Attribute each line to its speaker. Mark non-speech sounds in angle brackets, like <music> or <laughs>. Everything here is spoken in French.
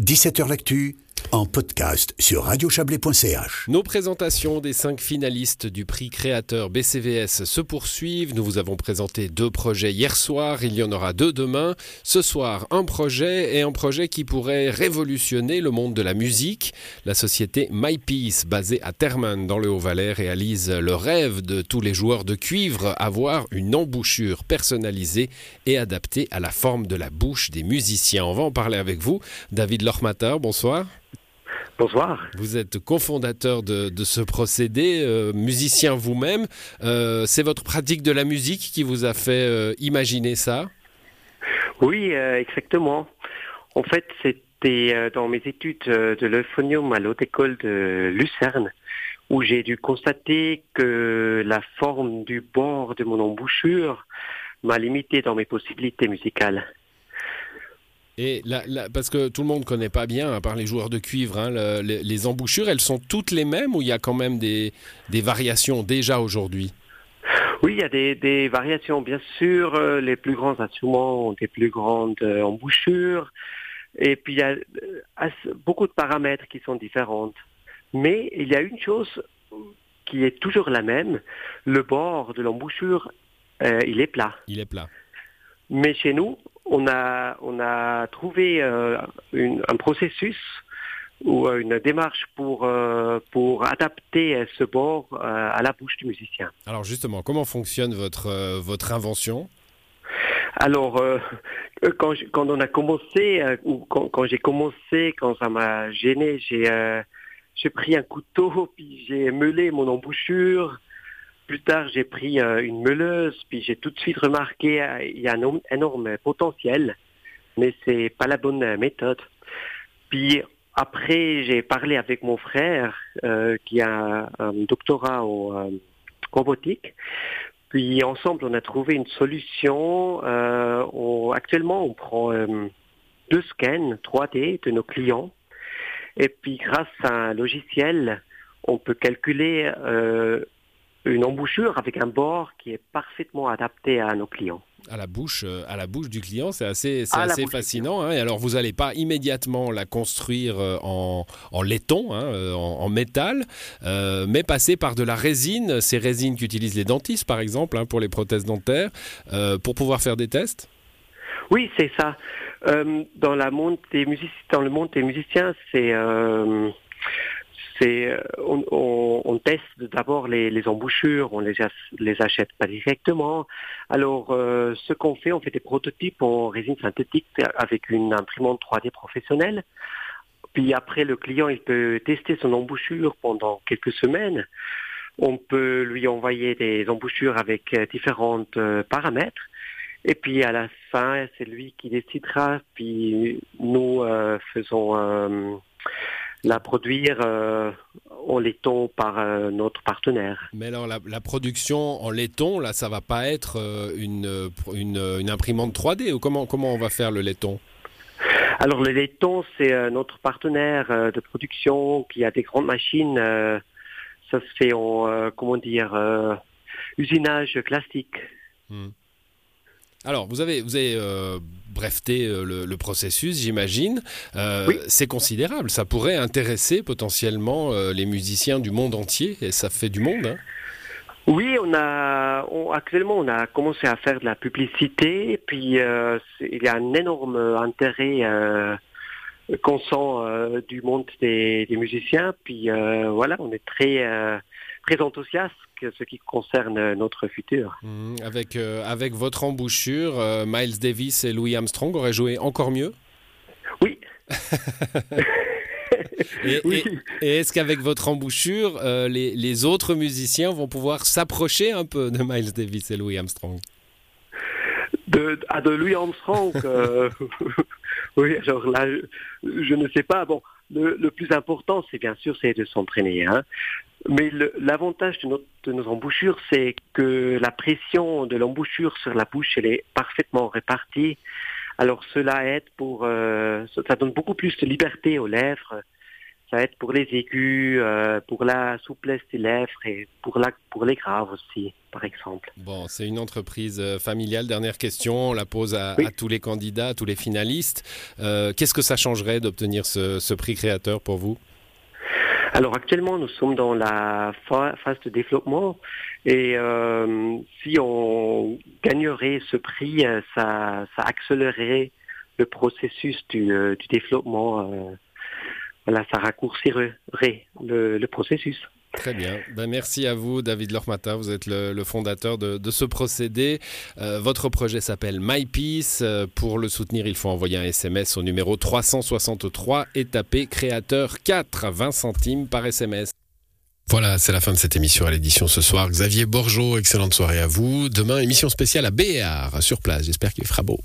Speaker 1: 17h L'actu en podcast sur radiochablais.ch.
Speaker 2: Nos présentations des cinq finalistes du prix créateur BCVS se poursuivent. Nous vous avons présenté deux projets hier soir, il y en aura deux demain. Ce soir, un projet et un projet qui pourrait révolutionner le monde de la musique. La société MyPeace, basée à Terman dans le Haut-Valais, réalise le rêve de tous les joueurs de cuivre, avoir une embouchure personnalisée et adaptée à la forme de la bouche des musiciens. On va en parler avec vous. David Lormater, bonsoir.
Speaker 3: Bonsoir.
Speaker 2: Vous êtes cofondateur de, ce procédé, euh, musicien vous-même. Euh, c'est votre pratique de la musique qui vous a fait euh, imaginer ça?
Speaker 3: Oui, exactement. En fait, c'était dans mes études de l'euphonium à l'haute école de Lucerne où j'ai dû constater que la forme du bord de mon embouchure m'a limité dans mes possibilités musicales.
Speaker 2: Et parce que tout le monde ne connaît pas bien, à part les joueurs de cuivre, hein, les, embouchures, elles sont toutes les mêmes ou il y a quand même des, variations déjà aujourd'hui?
Speaker 3: Oui, il y a des, variations, bien sûr. Euh, les plus grands instruments ont des plus grandes euh, embouchures. Et puis, il y a euh, beaucoup de paramètres qui sont différents. Mais il y a une chose qui est toujours la même. Le bord de l'embouchure, il est plat.
Speaker 2: Il est plat.
Speaker 3: Mais chez nous, on a, on a trouvé euh, un processus ou euh, une démarche pour, euh, pour adapter ce bord à la bouche du musicien.
Speaker 2: Alors justement, comment fonctionne votre, votre invention?
Speaker 3: Alors, quand, quand, on a commencé, ou quand, quand j'ai commencé, quand ça m'a gêné, j'ai j'ai pris un couteau, <laughs> puis j'ai meulé mon embouchure, plus tard, j'ai pris euh, une meuleuse, puis j'ai tout de suite remarqué qu'il euh, y a un énorme potentiel, mais c'est pas la bonne euh, méthode. Puis après, j'ai parlé avec mon frère qui a un doctorat en robotique. Puis ensemble, on a trouvé une solution. actuellement, on prend deux scans 3D de nos clients. Et puis grâce à un logiciel, on peut calculer une embouchure avec un bord qui est parfaitement adapté à nos clients.
Speaker 2: À la bouche, euh, à la bouche du client, c'est assez, assez fascinant. Hein. Et alors, vous n'allez pas immédiatement la construire euh, en, en laiton, hein, euh, en, métal, mais passer par de la résine, ces résines qu'utilisent les dentistes, par exemple, hein, pour les prothèses dentaires, pour pouvoir faire des tests?
Speaker 3: Oui, c'est ça. dans, la monde des dans le monde des musiciens, c'est euh, on, teste d'abord les, embouchures, on les, les achète pas directement. Alors euh, ce qu'on fait, on fait des prototypes en résine synthétique avec une imprimante 3D professionnelle. Puis après, le client il peut tester son embouchure pendant quelques semaines. On peut lui envoyer des embouchures avec euh, différents paramètres. Et puis à la fin, c'est lui qui décidera. Puis nous faisons la produire euh, en laiton par euh, notre partenaire.
Speaker 2: Mais alors la, production en laiton, là, ça va pas être euh, une, une, imprimante 3D ou comment, comment on va faire le laiton?
Speaker 3: Alors le laiton, c'est notre partenaire de production qui a des grandes machines. ça se fait en, comment dire, usinage classique. Hmm.
Speaker 2: Alors, vous avez, vous avez euh, breveté euh, le, processus, j'imagine. Euh, c'est considérable. Ça pourrait intéresser potentiellement les musiciens du monde entier, et ça fait du monde. Hein.
Speaker 3: Oui, on a actuellement on a commencé à faire de la publicité, puis il y a un énorme intérêt qu'on sent du monde des, des, musiciens. Puis voilà, on est très très enthousiaste ce qui concerne notre futur.
Speaker 2: Mmh, avec, euh, avec votre embouchure, euh, Miles Davis et Louis Armstrong auraient joué encore mieux?
Speaker 3: Oui. <laughs>
Speaker 2: et, est-ce qu'avec votre embouchure, euh, les, les, autres musiciens vont pouvoir s'approcher un peu de Miles Davis et Louis Armstrong?
Speaker 3: De, à de Louis Armstrong, <laughs> oui, alors là, je, ne sais pas. Bon, le, le plus important, c'est bien sûr, c'est de s'entraîner. Hein. Mais l'avantage de, de, nos embouchures, c'est que la pression de l'embouchure sur la bouche, elle est parfaitement répartie. Alors cela aide pour, euh, ça donne beaucoup plus de liberté aux lèvres. Ça aide pour les aigus, euh, pour la souplesse des lèvres et pour, la, pour les graves aussi, par exemple.
Speaker 2: Bon, c'est une entreprise euh, familiale. Dernière question, on la pose à, tous les candidats, à tous les finalistes. Euh, qu'est-ce que ça changerait d'obtenir ce, prix créateur pour vous?
Speaker 3: Alors actuellement, nous sommes dans la phase de développement et si on gagnerait ce prix, ça, ça accélérerait le processus du, du développement voilà, ça raccourcirait le, processus.
Speaker 2: Très bien. Ben, merci à vous, David Lormata. Vous êtes le, fondateur de, ce procédé. Euh, votre projet s'appelle MyPeace. Euh, pour le soutenir, il faut envoyer un SMS au numéro 363 et taper créateur 4, 20 centimes par SMS. Voilà, c'est la fin de cette émission à l'édition ce soir. Xavier Borgeot, excellente soirée à vous. Demain, émission spéciale à Béar, sur place. J'espère qu'il fera beau.